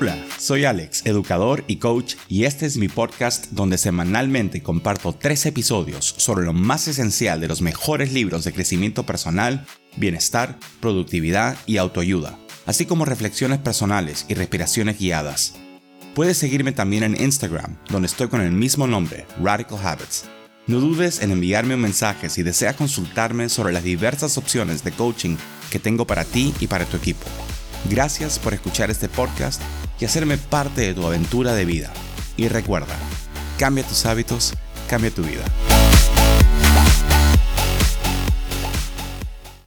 Hola, soy Alex, educador y coach, y este es mi podcast donde semanalmente comparto tres episodios sobre lo más esencial de los mejores libros de crecimiento personal, bienestar, productividad y autoayuda, así como reflexiones personales y respiraciones guiadas. Puedes seguirme también en Instagram, donde estoy con el mismo nombre, Radical Habits. No dudes en enviarme un mensaje si deseas consultarme sobre las diversas opciones de coaching que tengo para ti y para tu equipo. Gracias por escuchar este podcast y hacerme parte de tu aventura de vida. Y recuerda, cambia tus hábitos, cambia tu vida.